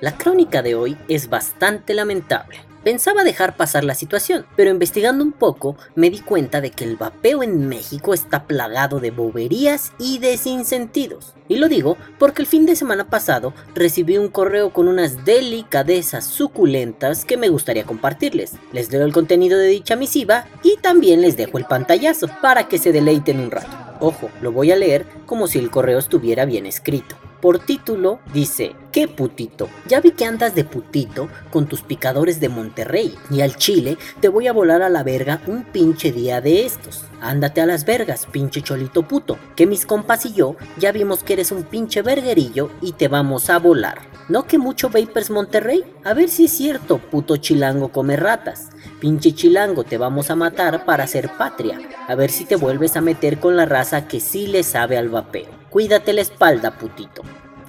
La crónica de hoy es bastante lamentable. Pensaba dejar pasar la situación, pero investigando un poco me di cuenta de que el vapeo en México está plagado de boberías y de sinsentidos. Y lo digo porque el fin de semana pasado recibí un correo con unas delicadezas suculentas que me gustaría compartirles. Les leo el contenido de dicha misiva y también les dejo el pantallazo para que se deleiten un rato. Ojo, lo voy a leer como si el correo estuviera bien escrito. Por título dice, ¿qué putito? Ya vi que andas de putito con tus picadores de Monterrey y al Chile te voy a volar a la verga un pinche día de estos. Ándate a las vergas, pinche cholito puto, que mis compas y yo ya vimos que eres un pinche verguerillo y te vamos a volar. ¿No que mucho Vapers Monterrey? A ver si es cierto, puto chilango come ratas. Pinche chilango, te vamos a matar para ser patria. A ver si te vuelves a meter con la raza que sí le sabe al vapeo. Cuídate la espalda, putito.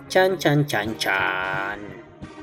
Chan, chan, chan, chan.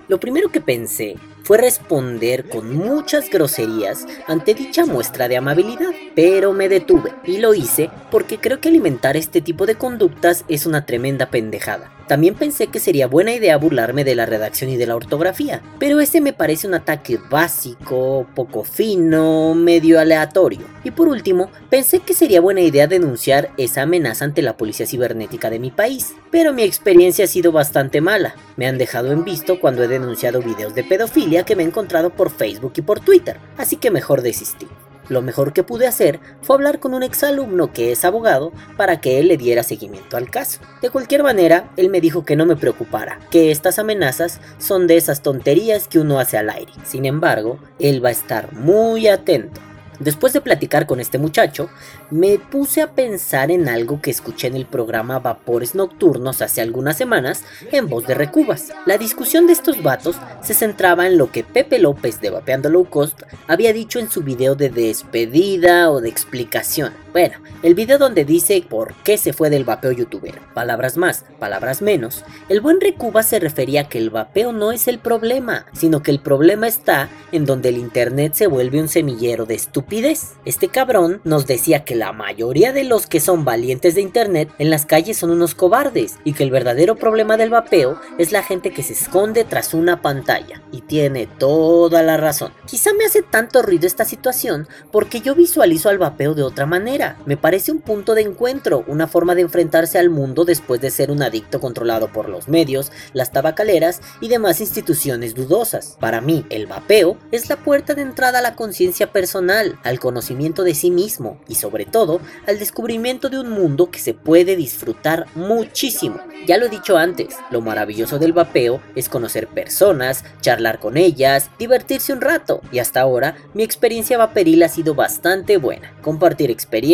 Lo primero que pensé fue responder con muchas groserías ante dicha muestra de amabilidad, pero me detuve y lo hice porque creo que alimentar este tipo de conductas es una tremenda pendejada. También pensé que sería buena idea burlarme de la redacción y de la ortografía, pero ese me parece un ataque básico, poco fino, medio aleatorio. Y por último, pensé que sería buena idea denunciar esa amenaza ante la policía cibernética de mi país, pero mi experiencia ha sido bastante mala. Me han dejado en visto cuando he denunciado videos de pedofilia que me he encontrado por Facebook y por Twitter, así que mejor desistí. Lo mejor que pude hacer fue hablar con un exalumno que es abogado para que él le diera seguimiento al caso. De cualquier manera, él me dijo que no me preocupara, que estas amenazas son de esas tonterías que uno hace al aire. Sin embargo, él va a estar muy atento. Después de platicar con este muchacho, me puse a pensar en algo que escuché en el programa Vapores Nocturnos hace algunas semanas en voz de Recubas. La discusión de estos vatos se centraba en lo que Pepe López de Vapeando Low Cost había dicho en su video de despedida o de explicación. Bueno, el video donde dice por qué se fue del vapeo youtuber. Palabras más, palabras menos. El buen Recubas se refería a que el vapeo no es el problema, sino que el problema está en donde el internet se vuelve un semillero de estupidez. Este cabrón nos decía que la mayoría de los que son valientes de internet en las calles son unos cobardes y que el verdadero problema del vapeo es la gente que se esconde tras una pantalla. Y tiene toda la razón. Quizá me hace tanto ruido esta situación porque yo visualizo al vapeo de otra manera me parece un punto de encuentro, una forma de enfrentarse al mundo después de ser un adicto controlado por los medios, las tabacaleras y demás instituciones dudosas. Para mí, el vapeo es la puerta de entrada a la conciencia personal, al conocimiento de sí mismo y sobre todo al descubrimiento de un mundo que se puede disfrutar muchísimo. Ya lo he dicho antes, lo maravilloso del vapeo es conocer personas, charlar con ellas, divertirse un rato y hasta ahora mi experiencia vaporil ha sido bastante buena. Compartir experiencias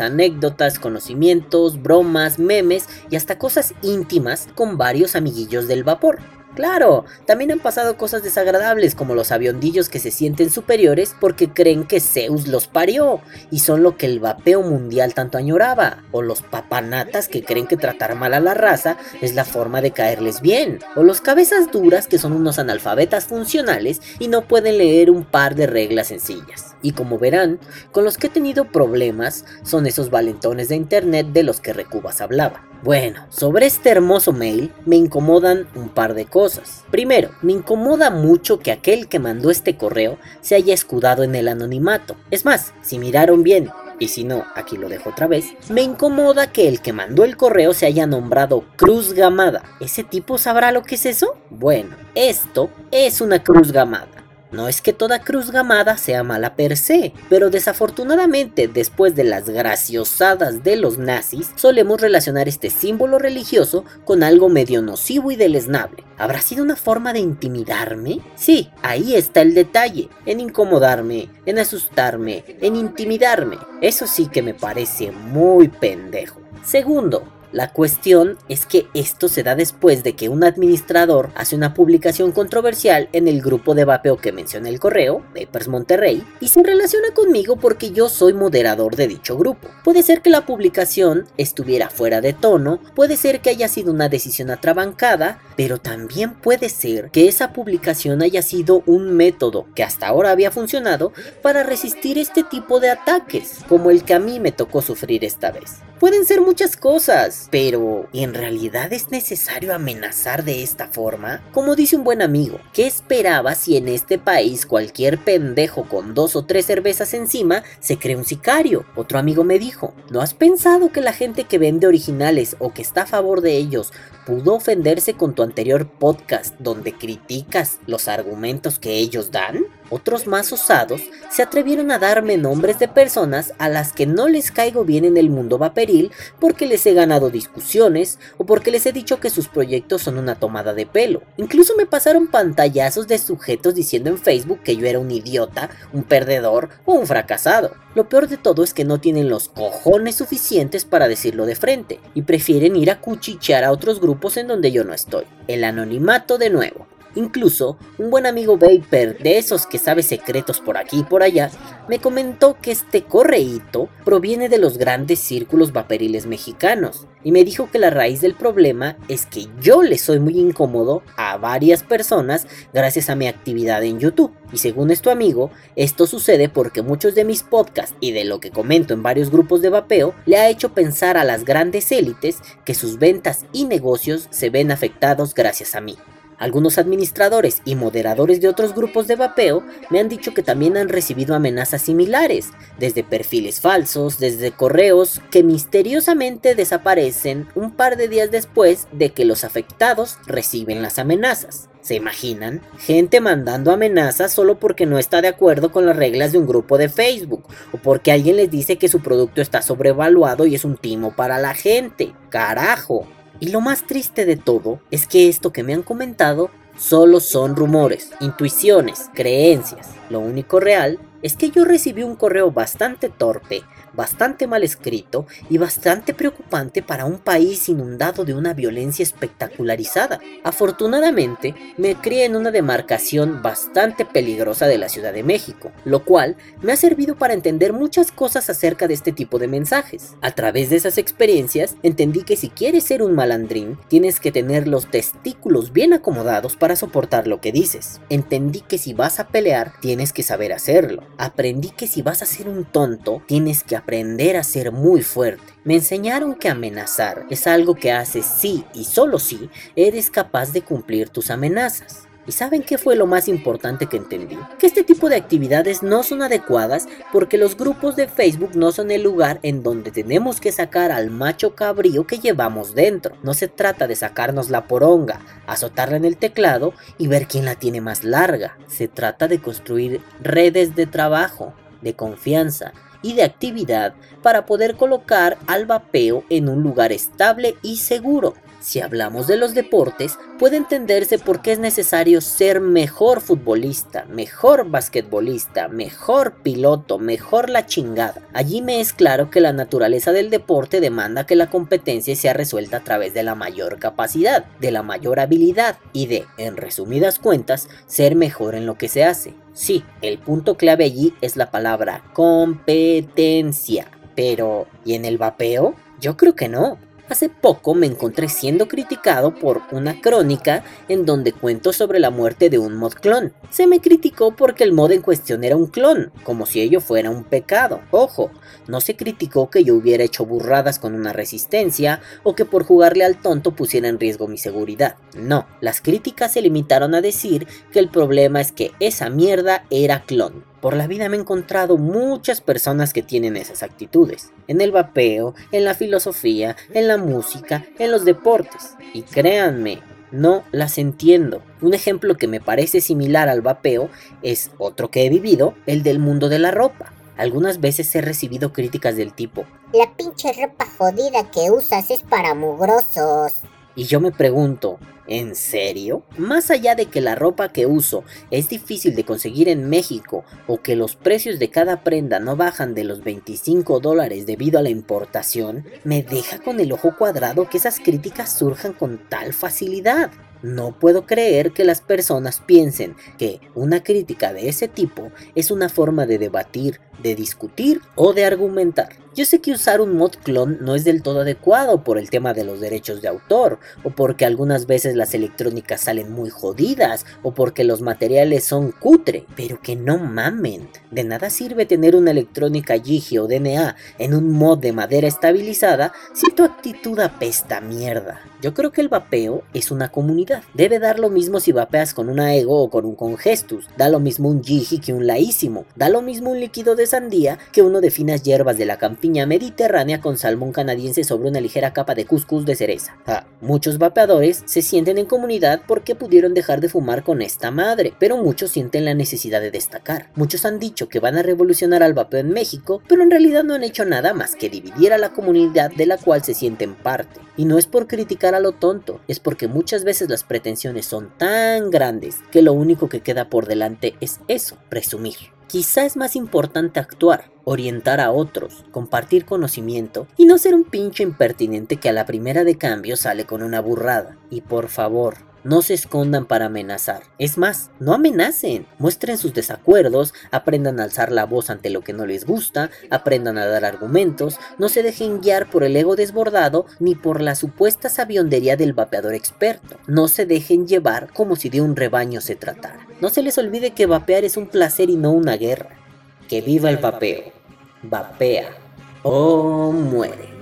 anécdotas, conocimientos, bromas, memes y hasta cosas íntimas con varios amiguillos del vapor. Claro, también han pasado cosas desagradables como los aviondillos que se sienten superiores porque creen que Zeus los parió y son lo que el vapeo mundial tanto añoraba, o los papanatas que creen que tratar mal a la raza es la forma de caerles bien, o los cabezas duras que son unos analfabetas funcionales y no pueden leer un par de reglas sencillas. Y como verán, con los que he tenido problemas son esos valentones de internet de los que Recubas hablaba. Bueno, sobre este hermoso mail me incomodan un par de cosas. Primero, me incomoda mucho que aquel que mandó este correo se haya escudado en el anonimato. Es más, si miraron bien, y si no, aquí lo dejo otra vez, me incomoda que el que mandó el correo se haya nombrado Cruz Gamada. ¿Ese tipo sabrá lo que es eso? Bueno, esto es una Cruz Gamada. No es que toda cruz gamada sea mala per se, pero desafortunadamente después de las graciosadas de los nazis, solemos relacionar este símbolo religioso con algo medio nocivo y deleznable. ¿Habrá sido una forma de intimidarme? Sí, ahí está el detalle, en incomodarme, en asustarme, en intimidarme. Eso sí que me parece muy pendejo. Segundo, La cuestión es que esto se da después de que un administrador hace una publicación controversial en el grupo de vapeo que menciona el correo, Papers Monterrey, y se relaciona conmigo porque yo soy moderador de dicho grupo. Puede ser que la publicación estuviera fuera de tono, puede ser que haya sido una decisión atrabancada, pero también puede ser que esa publicación haya sido un método que hasta ahora había funcionado para resistir este tipo de ataques, como el que a mí me tocó sufrir esta vez. Pueden ser muchas cosas, pero ¿en realidad es necesario amenazar de esta forma? Como dice un buen amigo, ¿qué esperaba si en este país cualquier pendejo con dos o tres cervezas encima se cree un sicario? Otro amigo me dijo, ¿no has pensado que la gente que vende originales o que está a favor de ellos pudo ofenderse con tu anterior podcast donde criticas los argumentos que ellos dan? Otros más osados se atrevieron a darme nombres de personas a las que no les caigo bien en el mundo vaporil porque les he ganado discusiones o porque les he dicho que sus proyectos son una tomada de pelo. Incluso me pasaron pantallazos de sujetos diciendo en Facebook que yo era un idiota, un perdedor o un fracasado. Lo peor de todo es que no tienen los cojones suficientes para decirlo de frente y prefieren ir a cuchichear a otros grupos en donde yo no estoy. El anonimato de nuevo. Incluso, un buen amigo Vapor, de esos que sabe secretos por aquí y por allá, me comentó que este correíto proviene de los grandes círculos vaporiles mexicanos, y me dijo que la raíz del problema es que yo le soy muy incómodo a varias personas gracias a mi actividad en YouTube. Y según esto amigo, esto sucede porque muchos de mis podcasts y de lo que comento en varios grupos de vapeo le ha hecho pensar a las grandes élites que sus ventas y negocios se ven afectados gracias a mí. Algunos administradores y moderadores de otros grupos de vapeo me han dicho que también han recibido amenazas similares, desde perfiles falsos, desde correos que misteriosamente desaparecen un par de días después de que los afectados reciben las amenazas. ¿Se imaginan? Gente mandando amenazas solo porque no está de acuerdo con las reglas de un grupo de Facebook o porque alguien les dice que su producto está sobrevaluado y es un timo para la gente. Carajo. Y lo más triste de todo es que esto que me han comentado solo son rumores, intuiciones, creencias. Lo único real es que yo recibí un correo bastante torpe bastante mal escrito y bastante preocupante para un país inundado de una violencia espectacularizada. Afortunadamente, me crié en una demarcación bastante peligrosa de la Ciudad de México, lo cual me ha servido para entender muchas cosas acerca de este tipo de mensajes. A través de esas experiencias, entendí que si quieres ser un malandrín, tienes que tener los testículos bien acomodados para soportar lo que dices. Entendí que si vas a pelear, tienes que saber hacerlo. Aprendí que si vas a ser un tonto, tienes que aprender a ser muy fuerte. Me enseñaron que amenazar es algo que haces si y solo si eres capaz de cumplir tus amenazas. ¿Y saben qué fue lo más importante que entendí? Que este tipo de actividades no son adecuadas porque los grupos de Facebook no son el lugar en donde tenemos que sacar al macho cabrío que llevamos dentro. No se trata de sacarnos la poronga, azotarla en el teclado y ver quién la tiene más larga. Se trata de construir redes de trabajo, de confianza, y de actividad para poder colocar al vapeo en un lugar estable y seguro. Si hablamos de los deportes, puede entenderse por qué es necesario ser mejor futbolista, mejor basquetbolista, mejor piloto, mejor la chingada. Allí me es claro que la naturaleza del deporte demanda que la competencia sea resuelta a través de la mayor capacidad, de la mayor habilidad y de, en resumidas cuentas, ser mejor en lo que se hace. Sí, el punto clave allí es la palabra competencia. Pero, ¿y en el vapeo? Yo creo que no. Hace poco me encontré siendo criticado por una crónica en donde cuento sobre la muerte de un mod clon. Se me criticó porque el mod en cuestión era un clon, como si ello fuera un pecado. Ojo, no se criticó que yo hubiera hecho burradas con una resistencia o que por jugarle al tonto pusiera en riesgo mi seguridad. No, las críticas se limitaron a decir que el problema es que esa mierda era clon. Por la vida me he encontrado muchas personas que tienen esas actitudes. En el vapeo, en la filosofía, en la música, en los deportes. Y créanme, no las entiendo. Un ejemplo que me parece similar al vapeo es otro que he vivido, el del mundo de la ropa. Algunas veces he recibido críticas del tipo, La pinche ropa jodida que usas es para mugrosos. Y yo me pregunto, ¿En serio? Más allá de que la ropa que uso es difícil de conseguir en México o que los precios de cada prenda no bajan de los 25 dólares debido a la importación, me deja con el ojo cuadrado que esas críticas surjan con tal facilidad. No puedo creer que las personas piensen que una crítica de ese tipo es una forma de debatir, de discutir o de argumentar. Yo sé que usar un mod clon no es del todo adecuado por el tema de los derechos de autor, o porque algunas veces las electrónicas salen muy jodidas, o porque los materiales son cutre, pero que no mamen. De nada sirve tener una electrónica Gigi o DNA en un mod de madera estabilizada si tu actitud apesta mierda. Yo creo que el vapeo es una comunidad. Debe dar lo mismo si vapeas con una ego o con un congestus. Da lo mismo un Gigi que un laísimo. Da lo mismo un líquido de sandía que uno de finas hierbas de la mediterránea con salmón canadiense sobre una ligera capa de cuscús de cereza. Ah, muchos vapeadores se sienten en comunidad porque pudieron dejar de fumar con esta madre, pero muchos sienten la necesidad de destacar. Muchos han dicho que van a revolucionar al vapeo en México, pero en realidad no han hecho nada más que dividir a la comunidad de la cual se sienten parte. Y no es por criticar a lo tonto, es porque muchas veces las pretensiones son tan grandes que lo único que queda por delante es eso, presumir. Quizá es más importante actuar, orientar a otros, compartir conocimiento y no ser un pinche impertinente que a la primera de cambio sale con una burrada. Y por favor, no se escondan para amenazar. Es más, no amenacen. Muestren sus desacuerdos, aprendan a alzar la voz ante lo que no les gusta, aprendan a dar argumentos, no se dejen guiar por el ego desbordado ni por la supuesta sabiondería del vapeador experto. No se dejen llevar como si de un rebaño se tratara. No se les olvide que vapear es un placer y no una guerra. Que viva el vapeo. Vapea o muere.